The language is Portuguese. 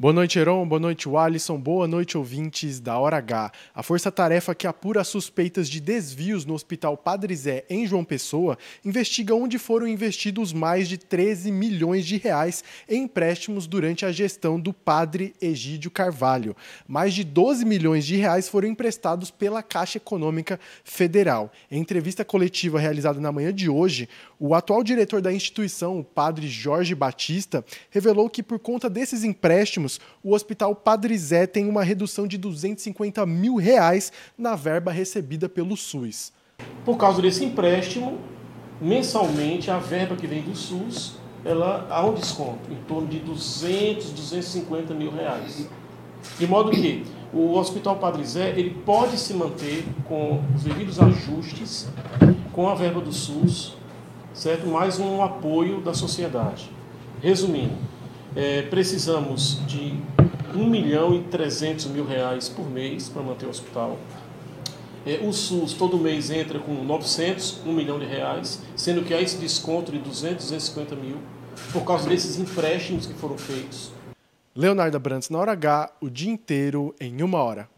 Boa noite, Heron. Boa noite, Alisson. Boa noite, ouvintes da Hora H. A força-tarefa que apura suspeitas de desvios no Hospital Padre Zé, em João Pessoa, investiga onde foram investidos mais de 13 milhões de reais em empréstimos durante a gestão do padre Egídio Carvalho. Mais de 12 milhões de reais foram emprestados pela Caixa Econômica Federal. Em entrevista coletiva realizada na manhã de hoje, o atual diretor da instituição, o padre Jorge Batista, revelou que por conta desses empréstimos, o Hospital Padre Zé tem uma redução de 250 mil reais na verba recebida pelo SUS. Por causa desse empréstimo, mensalmente a verba que vem do SUS, ela há um desconto em torno de 200, 250 mil reais. De modo que o Hospital Padre Zé ele pode se manter com os devidos ajustes, com a verba do SUS, certo? mais um apoio da sociedade. Resumindo, é, precisamos de 1 milhão e 300 mil reais por mês para manter o hospital. É, o SUS todo mês entra com 900, 1 milhão de reais, sendo que há esse desconto de 200, 250 mil por causa desses empréstimos que foram feitos. Leonardo Brandes na hora H, o dia inteiro em uma hora.